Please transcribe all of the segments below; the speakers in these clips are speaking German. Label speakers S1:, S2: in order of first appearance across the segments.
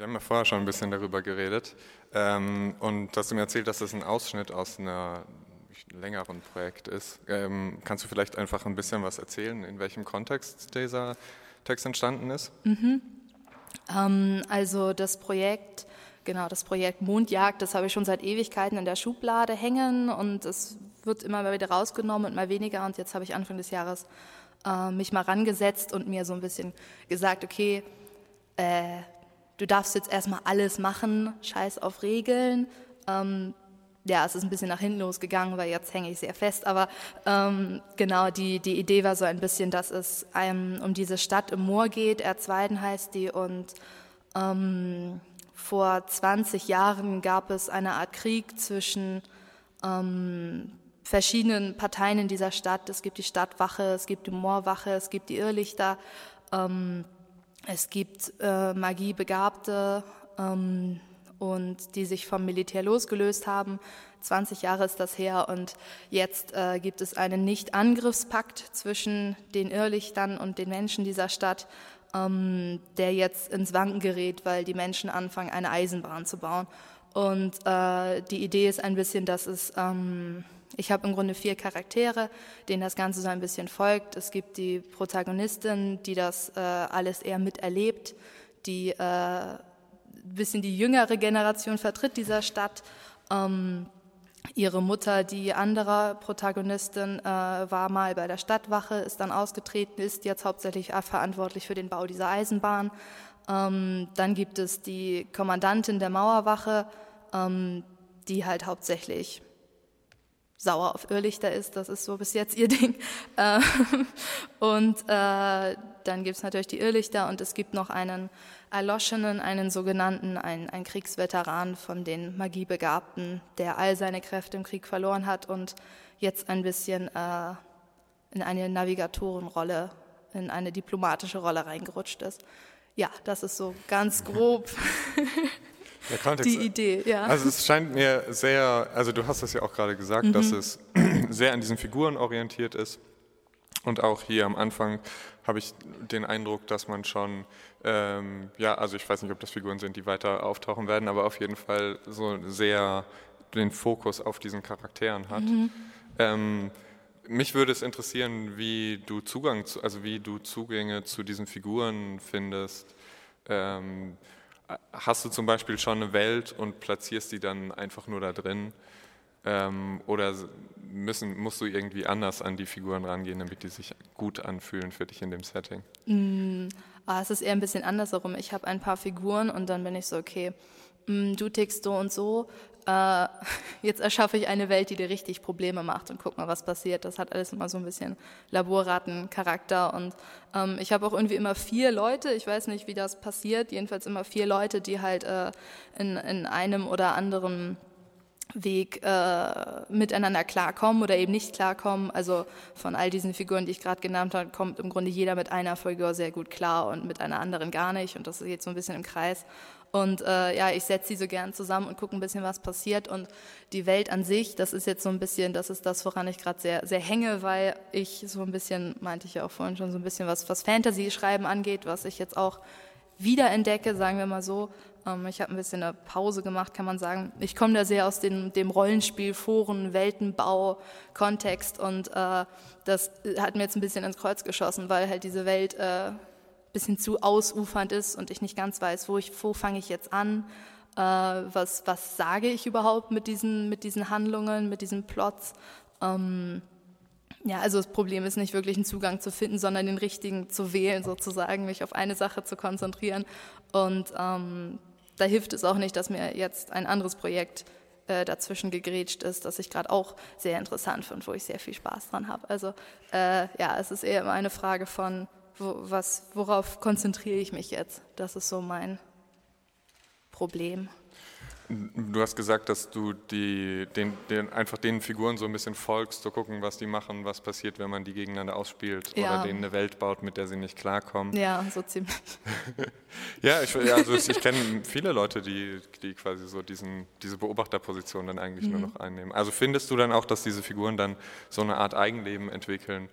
S1: Wir haben ja vorher schon ein bisschen darüber geredet ähm, und du hast mir erzählt, dass das ein Ausschnitt aus einer längeren Projekt ist. Ähm, kannst du vielleicht einfach ein bisschen was erzählen, in welchem Kontext dieser Text entstanden ist?
S2: Mhm. Ähm, also das Projekt, genau, das Projekt Mondjagd, das habe ich schon seit Ewigkeiten in der Schublade hängen und es wird immer wieder rausgenommen und mal weniger. Und jetzt habe ich Anfang des Jahres äh, mich mal rangesetzt und mir so ein bisschen gesagt, okay, äh, du darfst jetzt erstmal alles machen, scheiß auf Regeln. Ähm, ja, es ist ein bisschen nach hinten losgegangen, weil jetzt hänge ich sehr fest. Aber ähm, genau, die, die Idee war so ein bisschen, dass es einem um diese Stadt im Moor geht. Erzweiden heißt die. Und ähm, vor 20 Jahren gab es eine Art Krieg zwischen ähm, verschiedenen Parteien in dieser Stadt. Es gibt die Stadtwache, es gibt die Moorwache, es gibt die Irrlichter, ähm, es gibt äh, Magiebegabte. Ähm, und die sich vom Militär losgelöst haben. 20 Jahre ist das her und jetzt äh, gibt es einen Nicht-Angriffspakt zwischen den Irrlichtern und den Menschen dieser Stadt, ähm, der jetzt ins Wanken gerät, weil die Menschen anfangen, eine Eisenbahn zu bauen. Und äh, die Idee ist ein bisschen, dass es, ähm, ich habe im Grunde vier Charaktere, denen das Ganze so ein bisschen folgt. Es gibt die Protagonistin, die das äh, alles eher miterlebt, die äh, bisschen die jüngere Generation vertritt dieser Stadt. Ähm, ihre Mutter, die andere Protagonistin, äh, war mal bei der Stadtwache, ist dann ausgetreten, ist jetzt hauptsächlich verantwortlich für den Bau dieser Eisenbahn. Ähm, dann gibt es die Kommandantin der Mauerwache, ähm, die halt hauptsächlich sauer auf Irrlichter ist. Das ist so bis jetzt ihr Ding. Äh, und äh, dann gibt es natürlich die Irrlichter und es gibt noch einen Erloschenen, einen sogenannten, ein, ein Kriegsveteran von den Magiebegabten, der all seine Kräfte im Krieg verloren hat und jetzt ein bisschen äh, in eine Navigatorenrolle, in eine diplomatische Rolle reingerutscht ist. Ja, das ist so ganz grob die Idee. Ja.
S1: Also es scheint mir sehr, also du hast es ja auch gerade gesagt, mhm. dass es sehr an diesen Figuren orientiert ist. Und auch hier am Anfang habe ich den Eindruck, dass man schon, ähm, ja, also ich weiß nicht, ob das Figuren sind, die weiter auftauchen werden, aber auf jeden Fall so sehr den Fokus auf diesen Charakteren hat. Mhm. Ähm, mich würde es interessieren, wie du Zugang, zu, also wie du Zugänge zu diesen Figuren findest. Ähm, hast du zum Beispiel schon eine Welt und platzierst die dann einfach nur da drin? Ähm, oder müssen, musst du irgendwie anders an die Figuren rangehen, damit die sich gut anfühlen für dich in dem Setting?
S2: Mm, ah, es ist eher ein bisschen andersherum. Ich habe ein paar Figuren und dann bin ich so, okay, mm, du tickst so und so. Äh, jetzt erschaffe ich eine Welt, die dir richtig Probleme macht und guck mal, was passiert. Das hat alles immer so ein bisschen Laborratencharakter und ähm, ich habe auch irgendwie immer vier Leute. Ich weiß nicht, wie das passiert. Jedenfalls immer vier Leute, die halt äh, in, in einem oder anderen Weg äh, miteinander klarkommen oder eben nicht klarkommen. Also von all diesen Figuren, die ich gerade genannt habe, kommt im Grunde jeder mit einer Figur sehr gut klar und mit einer anderen gar nicht. Und das jetzt so ein bisschen im Kreis. Und äh, ja, ich setze sie so gern zusammen und gucke ein bisschen, was passiert. Und die Welt an sich, das ist jetzt so ein bisschen, das ist das, woran ich gerade sehr, sehr hänge, weil ich so ein bisschen, meinte ich ja auch vorhin schon, so ein bisschen was, was Fantasy-Schreiben angeht, was ich jetzt auch wiederentdecke, sagen wir mal so. Ähm, ich habe ein bisschen eine Pause gemacht, kann man sagen. Ich komme da sehr aus dem, dem Rollenspiel, Foren, Weltenbau, Kontext und äh, das hat mir jetzt ein bisschen ins Kreuz geschossen, weil halt diese Welt äh, bisschen zu ausufernd ist und ich nicht ganz weiß, wo, ich, wo fange ich jetzt an, äh, was, was sage ich überhaupt mit diesen, mit diesen Handlungen, mit diesen Plots. Ähm, ja, also das Problem ist nicht wirklich einen Zugang zu finden, sondern den richtigen zu wählen, sozusagen, mich auf eine Sache zu konzentrieren. Und ähm, da hilft es auch nicht, dass mir jetzt ein anderes Projekt äh, dazwischen gegrätscht ist, das ich gerade auch sehr interessant finde, wo ich sehr viel Spaß dran habe. Also äh, ja, es ist eher immer eine Frage von, was, worauf konzentriere ich mich jetzt? Das ist so mein Problem.
S1: Du hast gesagt, dass du die, den, den, einfach den Figuren so ein bisschen folgst, zu gucken, was die machen, was passiert, wenn man die gegeneinander ausspielt ja. oder denen eine Welt baut, mit der sie nicht klarkommen.
S2: Ja, so ziemlich.
S1: ja, ich, also ich kenne viele Leute, die, die quasi so diesen, diese Beobachterposition dann eigentlich mhm. nur noch einnehmen. Also findest du dann auch, dass diese Figuren dann so eine Art Eigenleben entwickeln,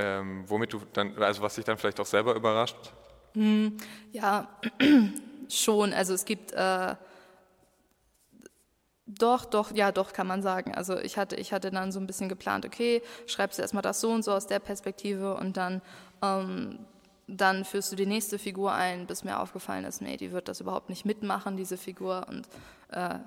S1: ähm, womit du dann, also was dich dann vielleicht auch selber überrascht?
S2: Mhm. Ja, schon, also es gibt äh, doch, doch, ja, doch, kann man sagen. Also ich hatte, ich hatte dann so ein bisschen geplant, okay, schreibst du erstmal das so und so aus der Perspektive und dann, ähm, dann führst du die nächste Figur ein, bis mir aufgefallen ist, nee, die wird das überhaupt nicht mitmachen, diese Figur und äh,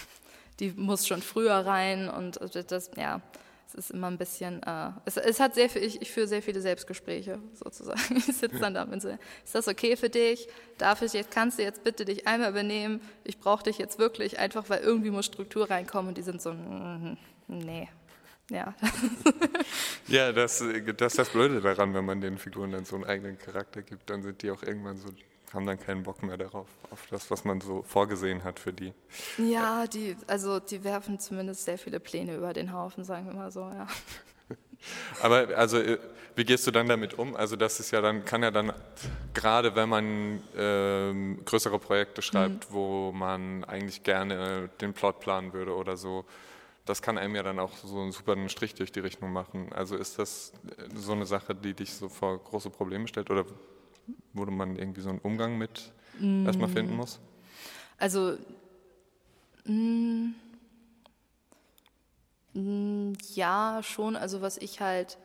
S2: die muss schon früher rein und das, ja, es ist immer ein bisschen, äh, es, es, hat sehr viel, ich, ich führe sehr viele Selbstgespräche sozusagen. Ich sitze dann da und so, ist das okay für dich? Darf ich jetzt, kannst du jetzt bitte dich einmal übernehmen? Ich brauche dich jetzt wirklich, einfach weil irgendwie muss Struktur reinkommen und die sind so, mm, nee. Ja.
S1: ja, das, das ist das Blöde daran, wenn man den Figuren dann so einen eigenen Charakter gibt, dann sind die auch irgendwann so haben dann keinen Bock mehr darauf, auf das, was man so vorgesehen hat für die.
S2: Ja, die, also die werfen zumindest sehr viele Pläne über den Haufen, sagen wir mal so, ja.
S1: Aber also, äh, wie gehst du dann damit um? Also das ist ja dann, kann ja dann, gerade wenn man ähm, größere Projekte schreibt, mhm. wo man eigentlich gerne den Plot planen würde oder so, das kann einem ja dann auch so einen super Strich durch die Rechnung machen. Also ist das so eine Sache, die dich so vor große Probleme stellt oder wo man irgendwie so einen Umgang mit mm. erstmal finden muss?
S2: Also, mm, mm, ja, schon. Also, was ich halt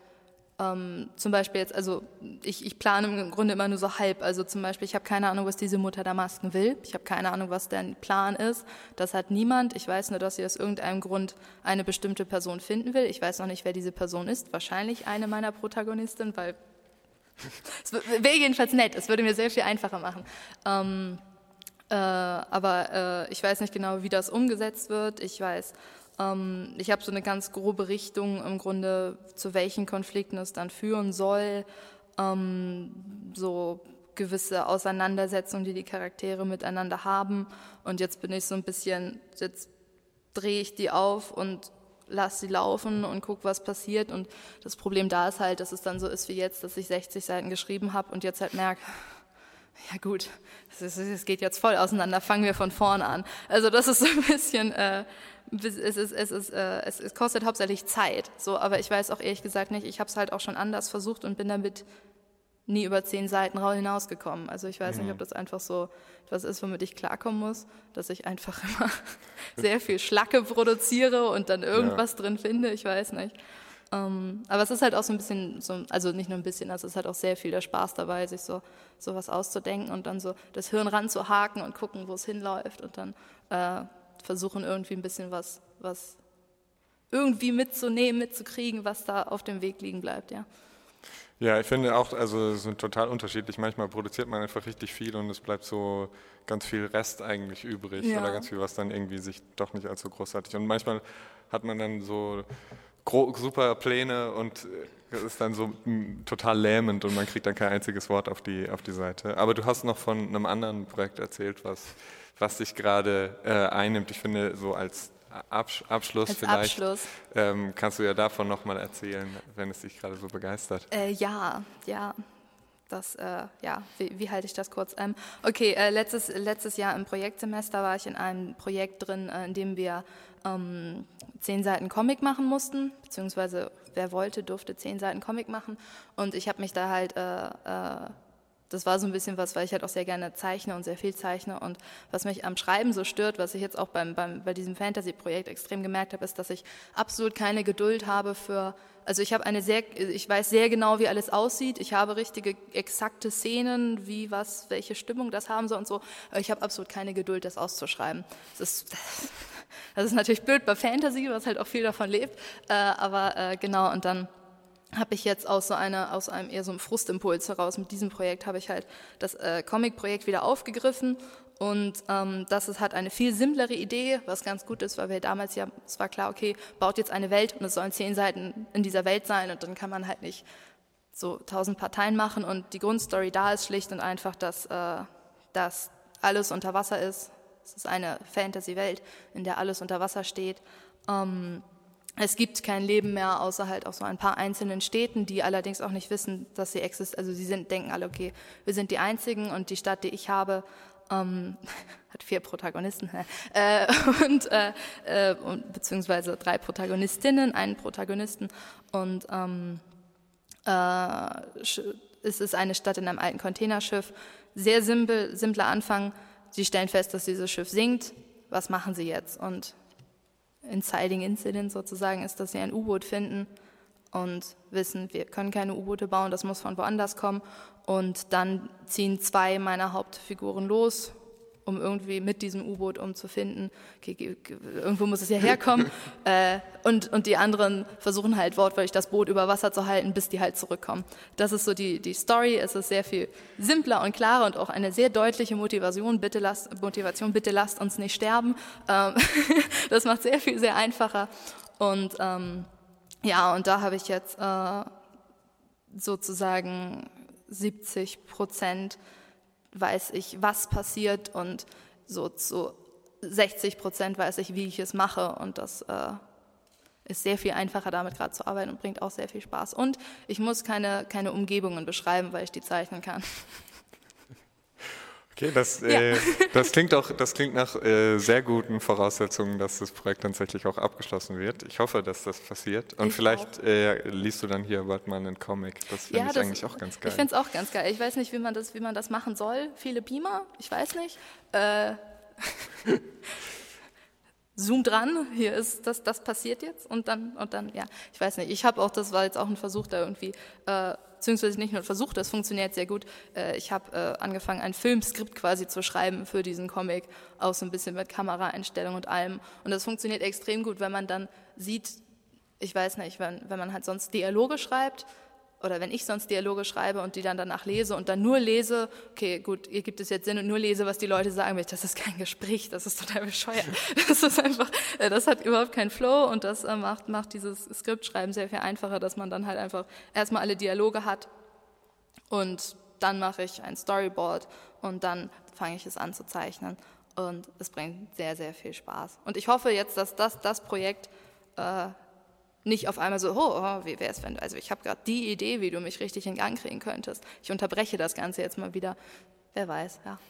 S2: ähm, zum Beispiel jetzt, also ich, ich plane im Grunde immer nur so halb. Also zum Beispiel, ich habe keine Ahnung, was diese Mutter der Masken will. Ich habe keine Ahnung, was deren Plan ist. Das hat niemand. Ich weiß nur, dass sie aus irgendeinem Grund eine bestimmte Person finden will. Ich weiß noch nicht, wer diese Person ist. Wahrscheinlich eine meiner Protagonistinnen, weil es wäre jedenfalls nett, es würde mir sehr viel einfacher machen. Ähm, äh, aber äh, ich weiß nicht genau, wie das umgesetzt wird. Ich weiß, ähm, ich habe so eine ganz grobe Richtung im Grunde, zu welchen Konflikten es dann führen soll. Ähm, so gewisse Auseinandersetzungen, die die Charaktere miteinander haben. Und jetzt bin ich so ein bisschen, jetzt drehe ich die auf und lass sie laufen und guck, was passiert. Und das Problem da ist halt, dass es dann so ist wie jetzt, dass ich 60 Seiten geschrieben habe und jetzt halt merke, ja gut, es geht jetzt voll auseinander, fangen wir von vorne an. Also das ist so ein bisschen, äh, es, ist, es, ist, äh, es, es kostet hauptsächlich Zeit, so, aber ich weiß auch ehrlich gesagt nicht, ich habe es halt auch schon anders versucht und bin damit nie über zehn Seiten hinausgekommen. Also ich weiß mhm. nicht, ob das einfach so etwas ist, womit ich klarkommen muss, dass ich einfach immer sehr viel Schlacke produziere und dann irgendwas ja. drin finde, ich weiß nicht. Ähm, aber es ist halt auch so ein bisschen, so, also nicht nur ein bisschen, also es ist halt auch sehr viel der Spaß dabei, sich so sowas auszudenken und dann so das Hirn ranzuhaken und gucken, wo es hinläuft und dann äh, versuchen irgendwie ein bisschen was, was irgendwie mitzunehmen, mitzukriegen, was da auf dem Weg liegen bleibt, ja.
S1: Ja, ich finde auch, also es sind total unterschiedlich. Manchmal produziert man einfach richtig viel und es bleibt so ganz viel Rest eigentlich übrig ja. oder ganz viel, was dann irgendwie sich doch nicht allzu großartig. Und manchmal hat man dann so super Pläne und es ist dann so total lähmend und man kriegt dann kein einziges Wort auf die, auf die Seite. Aber du hast noch von einem anderen Projekt erzählt, was, was dich gerade äh, einnimmt. Ich finde, so als Absch Abschluss
S2: Als
S1: vielleicht.
S2: Abschluss.
S1: Ähm, kannst du ja davon nochmal erzählen, wenn es dich gerade so begeistert.
S2: Äh, ja, ja. Das, äh, ja, wie, wie, halte ich das kurz? Ähm, okay, äh, letztes, letztes Jahr im Projektsemester war ich in einem Projekt drin, äh, in dem wir ähm, zehn Seiten Comic machen mussten, beziehungsweise wer wollte, durfte zehn Seiten Comic machen. Und ich habe mich da halt äh, äh, das war so ein bisschen was, weil ich halt auch sehr gerne zeichne und sehr viel zeichne. Und was mich am Schreiben so stört, was ich jetzt auch beim, beim, bei diesem Fantasy-Projekt extrem gemerkt habe, ist, dass ich absolut keine Geduld habe für, also ich habe eine sehr, ich weiß sehr genau, wie alles aussieht. Ich habe richtige, exakte Szenen, wie was, welche Stimmung das haben soll und so. Ich habe absolut keine Geduld, das auszuschreiben. Das ist, das ist natürlich blöd bei Fantasy, was halt auch viel davon lebt. Äh, aber äh, genau, und dann habe ich jetzt aus so einer, aus einem eher so einem Frustimpuls heraus mit diesem Projekt habe ich halt das äh, Comic-Projekt wieder aufgegriffen und ähm, das ist, hat eine viel simplere Idee, was ganz gut ist, weil wir damals ja, es war klar, okay, baut jetzt eine Welt und es sollen zehn Seiten in dieser Welt sein und dann kann man halt nicht so tausend Parteien machen und die Grundstory da ist schlicht und einfach, dass, äh, dass alles unter Wasser ist. Es ist eine Fantasy-Welt, in der alles unter Wasser steht. Ähm, es gibt kein Leben mehr, außer halt auch so ein paar einzelnen Städten, die allerdings auch nicht wissen, dass sie existieren. Also sie sind, denken alle, okay, wir sind die Einzigen und die Stadt, die ich habe, ähm, hat vier Protagonisten äh, und, äh, äh, beziehungsweise drei Protagonistinnen, einen Protagonisten und ähm, äh, es ist eine Stadt in einem alten Containerschiff. Sehr simpel, simpler Anfang sie stellen fest, dass dieses Schiff sinkt. Was machen sie jetzt? Und Inciting Incident sozusagen ist, dass sie ein U-Boot finden und wissen, wir können keine U-Boote bauen, das muss von woanders kommen. Und dann ziehen zwei meiner Hauptfiguren los um irgendwie mit diesem U-Boot umzufinden. Okay, irgendwo muss es ja herkommen. äh, und, und die anderen versuchen halt wortwörtlich das Boot über Wasser zu halten, bis die halt zurückkommen. Das ist so die, die Story. Es ist sehr viel simpler und klarer und auch eine sehr deutliche Motivation. Bitte lasst, Motivation, bitte lasst uns nicht sterben. Ähm, das macht sehr viel, sehr einfacher. Und ähm, ja, und da habe ich jetzt äh, sozusagen 70 Prozent weiß ich, was passiert und so zu 60 Prozent weiß ich, wie ich es mache und das äh, ist sehr viel einfacher, damit gerade zu arbeiten und bringt auch sehr viel Spaß. Und ich muss keine, keine Umgebungen beschreiben, weil ich die zeichnen kann.
S1: Okay, das, ja. äh, das, klingt auch, das klingt nach äh, sehr guten Voraussetzungen, dass das Projekt tatsächlich auch abgeschlossen wird. Ich hoffe, dass das passiert. Und ich vielleicht äh, liest du dann hier bald mal einen Comic. Das finde ja, ich das, eigentlich auch ganz geil.
S2: Ich finde es auch ganz geil. Ich weiß nicht, wie man das, wie man das machen soll. Viele Beamer, ich weiß nicht. Äh, Zoom dran, hier ist das, das passiert jetzt und dann, und dann, ja, ich weiß nicht. Ich habe auch, das war jetzt auch ein Versuch, da irgendwie äh, beziehungsweise nicht nur versucht, das funktioniert sehr gut. Äh, ich habe äh, angefangen, ein Filmskript quasi zu schreiben für diesen Comic, auch so ein bisschen mit Kameraeinstellung und allem. Und das funktioniert extrem gut, wenn man dann sieht, ich weiß nicht, wenn, wenn man halt sonst Dialoge schreibt, oder wenn ich sonst Dialoge schreibe und die dann danach lese und dann nur lese, okay, gut, ihr gibt es jetzt Sinn und nur lese, was die Leute sagen, das ist kein Gespräch, das ist total bescheuert. Das ist einfach, äh, das hat überhaupt keinen Flow und das äh, macht, macht dieses Skriptschreiben sehr viel einfacher, dass man dann halt einfach erstmal alle Dialoge hat und dann mache ich ein Storyboard und dann fange ich es an zu zeichnen und es bringt sehr, sehr viel Spaß. Und ich hoffe jetzt, dass das, das Projekt äh, nicht auf einmal so, oh, oh wie wäre es, wenn du, also ich habe gerade die Idee, wie du mich richtig in Gang kriegen könntest. Ich unterbreche das Ganze jetzt mal wieder. Wer weiß, ja.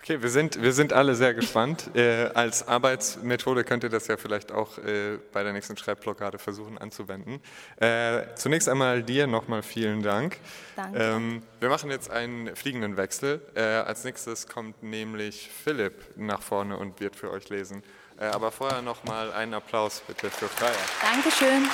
S1: Okay, wir sind, wir sind alle sehr gespannt. Äh, als Arbeitsmethode könnt ihr das ja vielleicht auch äh, bei der nächsten Schreibblockade versuchen anzuwenden. Äh, zunächst einmal dir nochmal vielen Dank.
S2: Danke. Ähm,
S1: wir machen jetzt einen fliegenden Wechsel. Äh, als nächstes kommt nämlich Philipp nach vorne und wird für euch lesen. Äh, aber vorher noch mal einen Applaus bitte für Freier.
S2: Dankeschön.